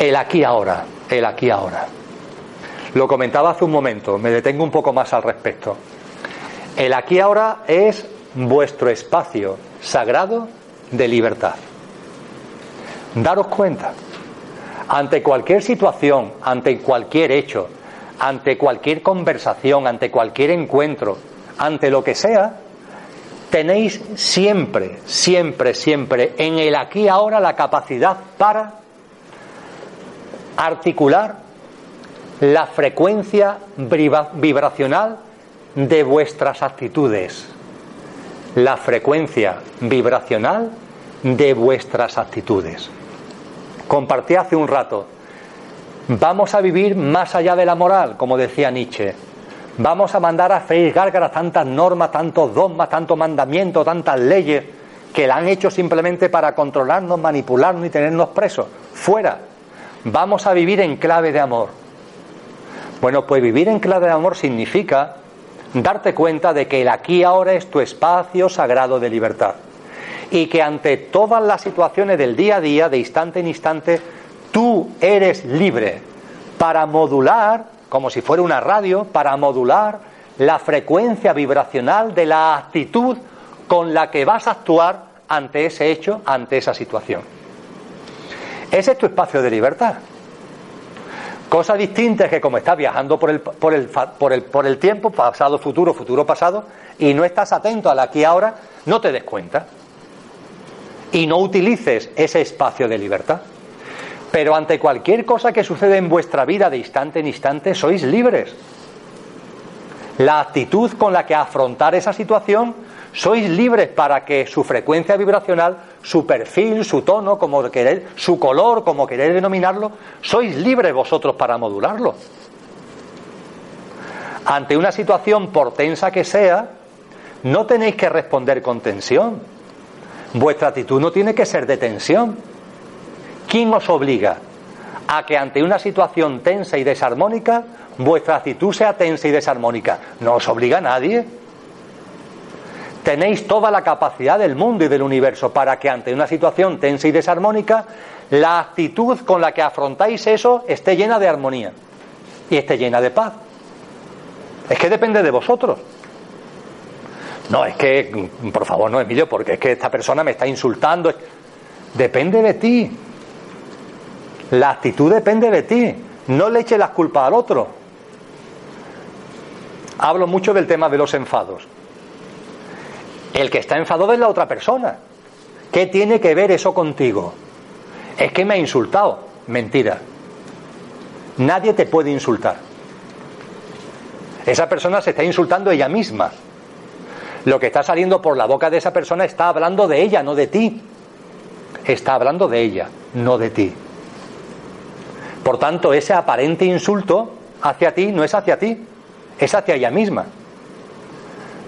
El aquí ahora, el aquí ahora. Lo comentaba hace un momento, me detengo un poco más al respecto. El aquí ahora es vuestro espacio sagrado de libertad. Daros cuenta, ante cualquier situación, ante cualquier hecho, ante cualquier conversación, ante cualquier encuentro, ante lo que sea, tenéis siempre, siempre, siempre en el aquí ahora la capacidad para articular la frecuencia vibracional de vuestras actitudes. La frecuencia vibracional de vuestras actitudes. Compartí hace un rato. Vamos a vivir más allá de la moral, como decía Nietzsche. Vamos a mandar a freír gárgaras tantas normas, tantos dogmas, tantos mandamientos, tantas leyes que la han hecho simplemente para controlarnos, manipularnos y tenernos presos. Fuera vamos a vivir en clave de amor. Bueno, pues vivir en clave de amor significa darte cuenta de que el aquí ahora es tu espacio sagrado de libertad. Y que ante todas las situaciones del día a día, de instante en instante, tú eres libre para modular, como si fuera una radio, para modular la frecuencia vibracional de la actitud con la que vas a actuar ante ese hecho, ante esa situación. Ese es tu espacio de libertad. Cosa distinta es que como estás viajando por el, por el, por el, por el tiempo, pasado, futuro, futuro, pasado, y no estás atento al aquí ahora, no te des cuenta. Y no utilices ese espacio de libertad. Pero ante cualquier cosa que sucede en vuestra vida de instante en instante, sois libres. La actitud con la que afrontar esa situación sois libres para que su frecuencia vibracional, su perfil, su tono, como queréis, su color, como queréis denominarlo, sois libres vosotros para modularlo. Ante una situación por tensa que sea, no tenéis que responder con tensión. Vuestra actitud no tiene que ser de tensión. ¿Quién os obliga a que ante una situación tensa y desarmónica vuestra actitud sea tensa y desarmónica? No os obliga a nadie. Tenéis toda la capacidad del mundo y del universo para que ante una situación tensa y desarmónica, la actitud con la que afrontáis eso esté llena de armonía y esté llena de paz. Es que depende de vosotros. No, es que, por favor, no, Emilio, porque es que esta persona me está insultando. Depende de ti. La actitud depende de ti. No le eches las culpas al otro. Hablo mucho del tema de los enfados. El que está enfadado es la otra persona. ¿Qué tiene que ver eso contigo? Es que me ha insultado. Mentira. Nadie te puede insultar. Esa persona se está insultando ella misma. Lo que está saliendo por la boca de esa persona está hablando de ella, no de ti. Está hablando de ella, no de ti. Por tanto, ese aparente insulto hacia ti no es hacia ti, es hacia ella misma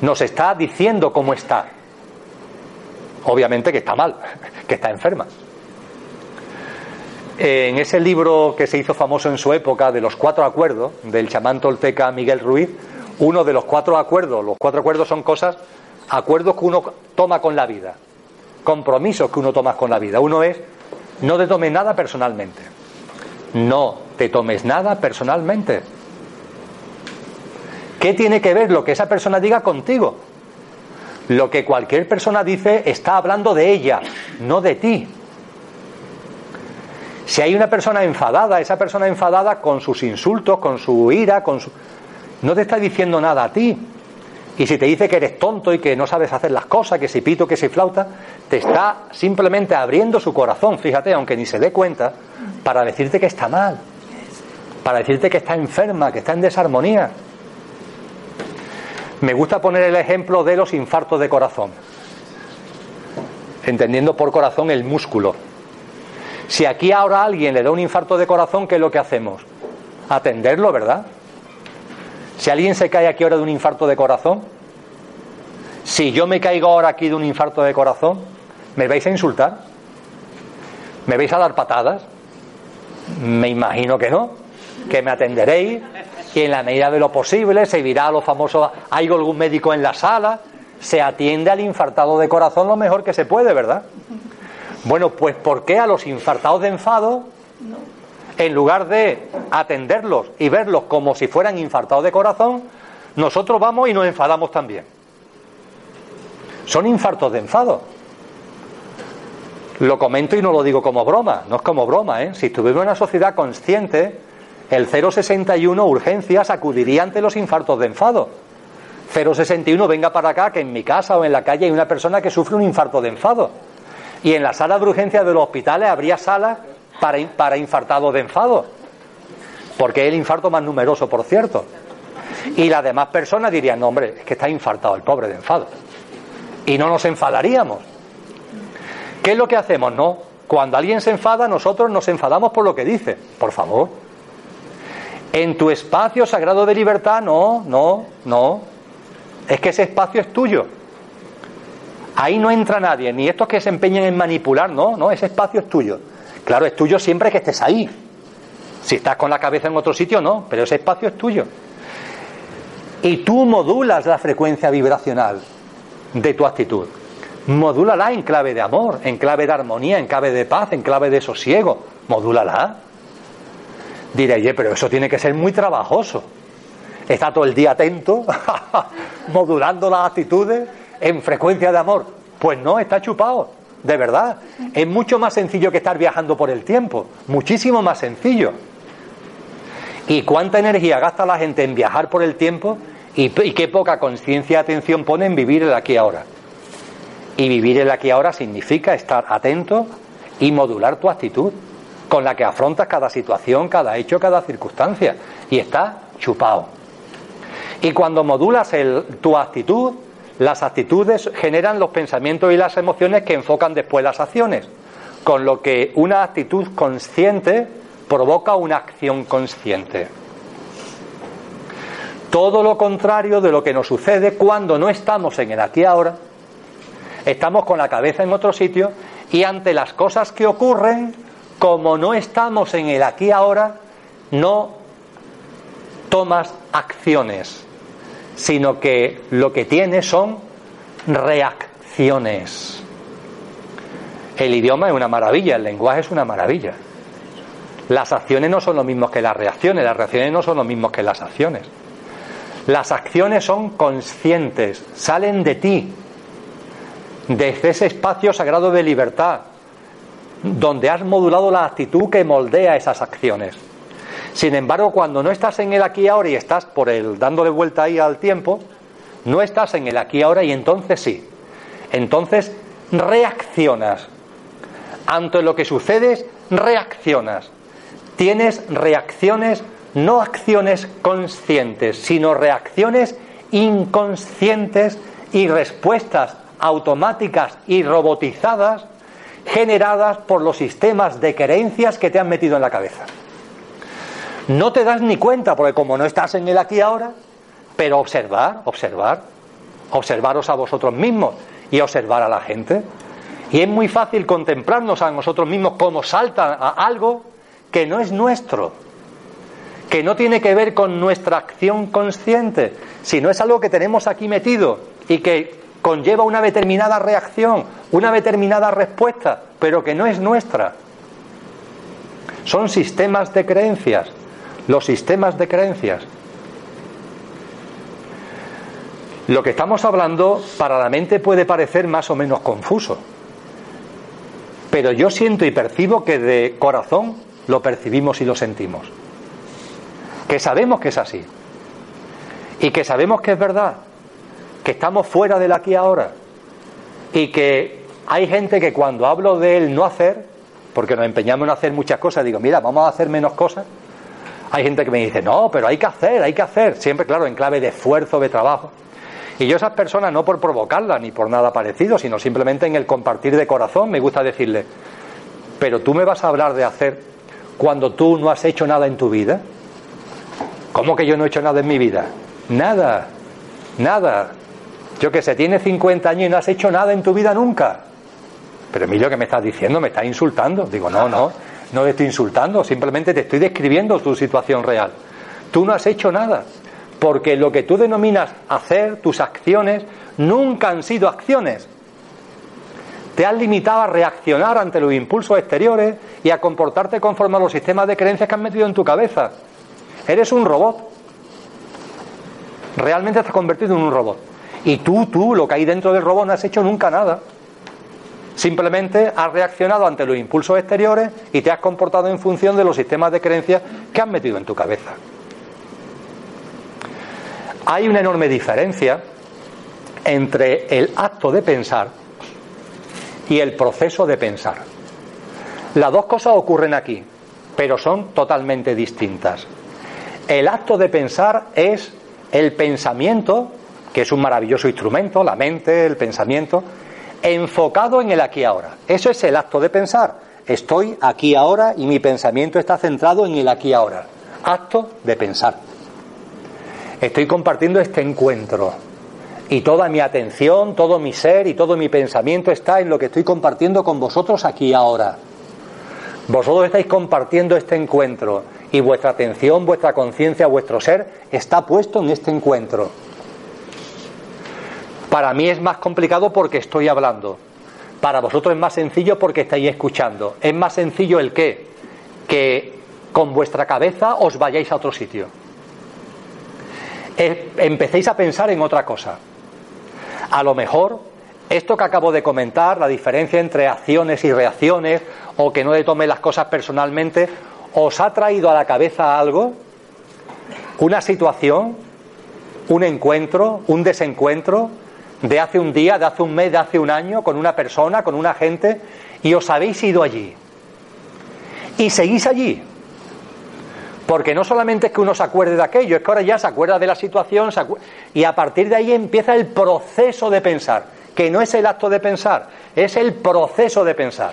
nos está diciendo cómo está. Obviamente que está mal, que está enferma. En ese libro que se hizo famoso en su época de los cuatro acuerdos del chamán tolteca Miguel Ruiz, uno de los cuatro acuerdos, los cuatro acuerdos son cosas, acuerdos que uno toma con la vida, compromisos que uno toma con la vida. Uno es, no te tomes nada personalmente. No te tomes nada personalmente. ¿Qué tiene que ver lo que esa persona diga contigo? Lo que cualquier persona dice está hablando de ella, no de ti. Si hay una persona enfadada, esa persona enfadada con sus insultos, con su ira, con su... no te está diciendo nada a ti. Y si te dice que eres tonto y que no sabes hacer las cosas, que si pito, que si flauta, te está simplemente abriendo su corazón, fíjate, aunque ni se dé cuenta, para decirte que está mal, para decirte que está enferma, que está en desarmonía. Me gusta poner el ejemplo de los infartos de corazón, entendiendo por corazón el músculo. Si aquí ahora alguien le da un infarto de corazón, ¿qué es lo que hacemos? Atenderlo, ¿verdad? Si alguien se cae aquí ahora de un infarto de corazón, si yo me caigo ahora aquí de un infarto de corazón, ¿me vais a insultar? ¿Me vais a dar patadas? Me imagino que no, que me atenderéis, y en la medida de lo posible se dirá a los famosos, hay algún médico en la sala, se atiende al infartado de corazón lo mejor que se puede, ¿verdad? Bueno, pues ¿por qué a los infartados de enfado, en lugar de atenderlos y verlos como si fueran infartados de corazón, nosotros vamos y nos enfadamos también? Son infartos de enfado. Lo comento y no lo digo como broma, no es como broma, ¿eh? Si estuviéramos en una sociedad consciente, el 061 urgencias acudiría ante los infartos de enfado. 061 venga para acá que en mi casa o en la calle hay una persona que sufre un infarto de enfado. Y en la sala de urgencias de los hospitales habría salas para, para infartados de enfado. Porque es el infarto más numeroso, por cierto. Y las demás personas dirían, no hombre, es que está infartado el pobre de enfado. Y no nos enfadaríamos. ¿Qué es lo que hacemos? No. Cuando alguien se enfada, nosotros nos enfadamos por lo que dice. Por favor. En tu espacio sagrado de libertad, no, no, no. Es que ese espacio es tuyo. Ahí no entra nadie, ni estos que se empeñen en manipular, no, no, ese espacio es tuyo. Claro, es tuyo siempre que estés ahí. Si estás con la cabeza en otro sitio, no, pero ese espacio es tuyo. Y tú modulas la frecuencia vibracional de tu actitud. Modúlala en clave de amor, en clave de armonía, en clave de paz, en clave de sosiego. Modúlala. Diré, oye, pero eso tiene que ser muy trabajoso. Está todo el día atento, modulando las actitudes en frecuencia de amor. Pues no, está chupado, de verdad. Es mucho más sencillo que estar viajando por el tiempo, muchísimo más sencillo. ¿Y cuánta energía gasta la gente en viajar por el tiempo? Y, qué poca conciencia y atención pone en vivir el aquí ahora. Y vivir el aquí ahora significa estar atento y modular tu actitud con la que afrontas cada situación, cada hecho, cada circunstancia. Y está chupado. Y cuando modulas tu actitud, las actitudes generan los pensamientos y las emociones que enfocan después las acciones. Con lo que una actitud consciente provoca una acción consciente. Todo lo contrario de lo que nos sucede cuando no estamos en el aquí ahora, estamos con la cabeza en otro sitio y ante las cosas que ocurren como no estamos en el aquí ahora, no tomas acciones, sino que lo que tienes son reacciones. El idioma es una maravilla, el lenguaje es una maravilla. Las acciones no son lo mismo que las reacciones, las reacciones no son lo mismo que las acciones. Las acciones son conscientes, salen de ti, desde ese espacio sagrado de libertad, donde has modulado la actitud que moldea esas acciones. Sin embargo, cuando no estás en el aquí ahora y estás por el dándole vuelta ahí al tiempo, no estás en el aquí ahora y entonces sí. Entonces reaccionas. Ante lo que sucede, reaccionas. Tienes reacciones, no acciones conscientes, sino reacciones inconscientes y respuestas automáticas y robotizadas generadas por los sistemas de creencias que te han metido en la cabeza. No te das ni cuenta, porque como no estás en el aquí ahora, pero observar, observar, observaros a vosotros mismos y observar a la gente. Y es muy fácil contemplarnos a nosotros mismos como salta a algo que no es nuestro, que no tiene que ver con nuestra acción consciente, sino es algo que tenemos aquí metido y que conlleva una determinada reacción, una determinada respuesta, pero que no es nuestra. Son sistemas de creencias, los sistemas de creencias. Lo que estamos hablando para la mente puede parecer más o menos confuso, pero yo siento y percibo que de corazón lo percibimos y lo sentimos, que sabemos que es así y que sabemos que es verdad, que estamos fuera del aquí ahora y que hay gente que cuando hablo de él no hacer, porque nos empeñamos en hacer muchas cosas, digo, mira, vamos a hacer menos cosas. Hay gente que me dice, no, pero hay que hacer, hay que hacer, siempre claro, en clave de esfuerzo, de trabajo. Y yo esas personas, no por provocarla ni por nada parecido, sino simplemente en el compartir de corazón, me gusta decirle, pero tú me vas a hablar de hacer cuando tú no has hecho nada en tu vida. ¿Cómo que yo no he hecho nada en mi vida? Nada, nada. Yo que sé, tienes 50 años y no has hecho nada en tu vida nunca. Pero Emilio, ¿qué me estás diciendo? ¿Me estás insultando? Digo, no, no, no te estoy insultando, simplemente te estoy describiendo tu situación real. Tú no has hecho nada porque lo que tú denominas hacer, tus acciones, nunca han sido acciones. Te has limitado a reaccionar ante los impulsos exteriores y a comportarte conforme a los sistemas de creencias que has metido en tu cabeza. Eres un robot. Realmente te has convertido en un robot. Y tú, tú, lo que hay dentro del robot, no has hecho nunca nada. Simplemente has reaccionado ante los impulsos exteriores y te has comportado en función de los sistemas de creencias que has metido en tu cabeza. Hay una enorme diferencia entre el acto de pensar y el proceso de pensar. Las dos cosas ocurren aquí, pero son totalmente distintas. El acto de pensar es el pensamiento, que es un maravilloso instrumento, la mente, el pensamiento, enfocado en el aquí ahora. Eso es el acto de pensar. Estoy aquí ahora y mi pensamiento está centrado en el aquí ahora. Acto de pensar estoy compartiendo este encuentro. Y toda mi atención, todo mi ser y todo mi pensamiento está en lo que estoy compartiendo con vosotros aquí ahora. Vosotros estáis compartiendo este encuentro y vuestra atención, vuestra conciencia, vuestro ser está puesto en este encuentro. Para mí es más complicado porque estoy hablando. Para vosotros es más sencillo porque estáis escuchando. Es más sencillo el qué, que con vuestra cabeza os vayáis a otro sitio empecéis a pensar en otra cosa. A lo mejor esto que acabo de comentar, la diferencia entre acciones y reacciones, o que no le tome las cosas personalmente, os ha traído a la cabeza algo, una situación, un encuentro, un desencuentro de hace un día, de hace un mes, de hace un año, con una persona, con una gente, y os habéis ido allí. Y seguís allí. Porque no solamente es que uno se acuerde de aquello, es que ahora ya se acuerda de la situación y a partir de ahí empieza el proceso de pensar, que no es el acto de pensar, es el proceso de pensar.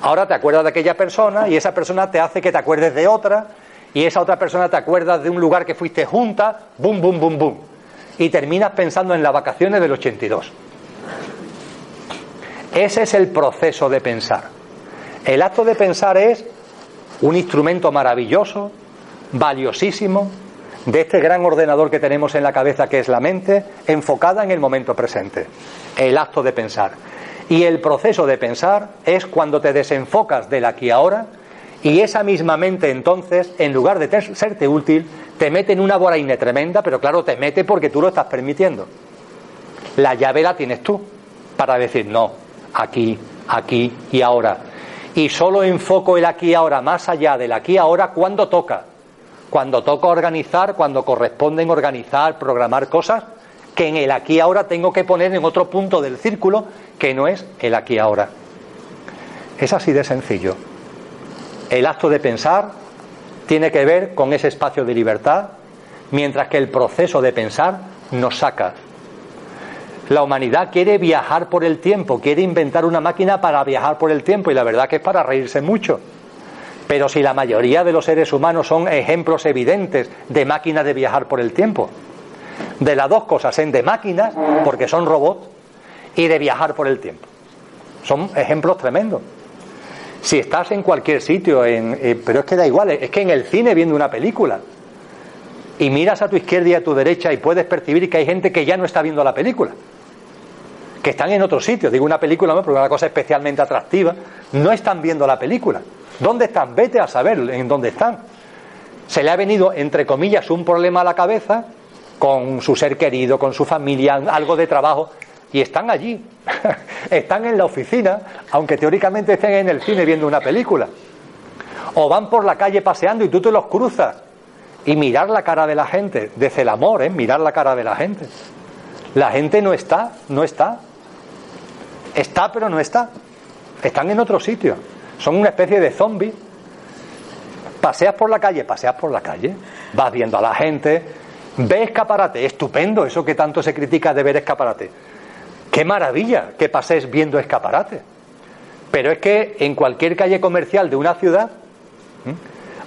Ahora te acuerdas de aquella persona y esa persona te hace que te acuerdes de otra y esa otra persona te acuerdas de un lugar que fuiste junta, bum, bum, bum, bum. Y terminas pensando en las vacaciones del 82. Ese es el proceso de pensar. El acto de pensar es un instrumento maravilloso, valiosísimo, de este gran ordenador que tenemos en la cabeza que es la mente, enfocada en el momento presente, el acto de pensar. Y el proceso de pensar es cuando te desenfocas del aquí ahora y esa misma mente entonces, en lugar de serte útil, te mete en una boraine tremenda, pero claro, te mete porque tú lo estás permitiendo. La llave la tienes tú para decir no, aquí, aquí y ahora y solo enfoco el aquí ahora más allá del aquí ahora cuando toca. Cuando toca organizar, cuando corresponde en organizar, programar cosas que en el aquí ahora tengo que poner en otro punto del círculo que no es el aquí ahora. Es así de sencillo. El acto de pensar tiene que ver con ese espacio de libertad, mientras que el proceso de pensar nos saca la humanidad quiere viajar por el tiempo, quiere inventar una máquina para viajar por el tiempo y la verdad que es para reírse mucho. Pero si la mayoría de los seres humanos son ejemplos evidentes de máquinas de viajar por el tiempo, de las dos cosas, en de máquinas, porque son robots, y de viajar por el tiempo. Son ejemplos tremendos. Si estás en cualquier sitio, en, eh, pero es que da igual, es que en el cine viendo una película y miras a tu izquierda y a tu derecha y puedes percibir que hay gente que ya no está viendo la película que están en otro sitio. Digo una película, ¿no? porque es una cosa especialmente atractiva. No están viendo la película. ¿Dónde están? Vete a saber en dónde están. Se le ha venido, entre comillas, un problema a la cabeza con su ser querido, con su familia, algo de trabajo, y están allí, están en la oficina, aunque teóricamente estén en el cine viendo una película. O van por la calle paseando y tú te los cruzas. Y mirar la cara de la gente, desde el amor, ¿eh? mirar la cara de la gente. La gente no está, no está. Está, pero no está. Están en otro sitio. Son una especie de zombies. Paseas por la calle, paseas por la calle. Vas viendo a la gente. Ve escaparate. Estupendo eso que tanto se critica de ver escaparate. Qué maravilla que pases viendo escaparate. Pero es que en cualquier calle comercial de una ciudad,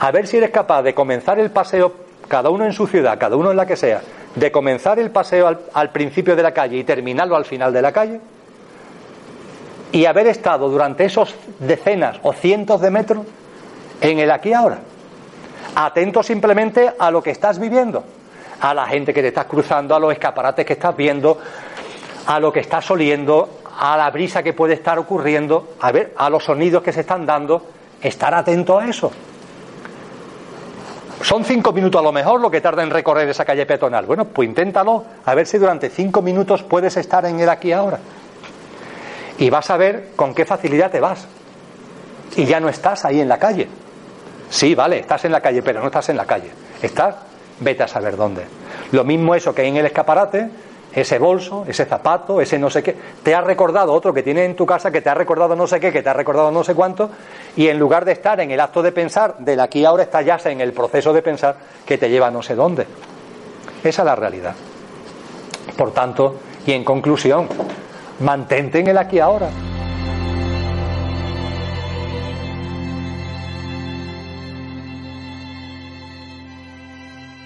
a ver si eres capaz de comenzar el paseo, cada uno en su ciudad, cada uno en la que sea, de comenzar el paseo al, al principio de la calle y terminarlo al final de la calle, y haber estado durante esos decenas o cientos de metros en el aquí ahora. Atento simplemente a lo que estás viviendo, a la gente que te estás cruzando, a los escaparates que estás viendo, a lo que estás oliendo, a la brisa que puede estar ocurriendo, a ver, a los sonidos que se están dando, estar atento a eso. Son cinco minutos a lo mejor lo que tarda en recorrer esa calle peatonal. Bueno, pues inténtalo, a ver si durante cinco minutos puedes estar en el aquí ahora y vas a ver con qué facilidad te vas. Y ya no estás ahí en la calle. Sí, vale, estás en la calle, pero no estás en la calle. Estás, vete a saber dónde. Lo mismo eso que hay en el escaparate, ese bolso, ese zapato, ese no sé qué, te ha recordado otro que tiene en tu casa, que te ha recordado no sé qué, que te ha recordado no sé cuánto, y en lugar de estar en el acto de pensar, del aquí ahora estás ya en el proceso de pensar que te lleva no sé dónde. Esa es la realidad. Por tanto, y en conclusión, Mantente en el aquí ahora.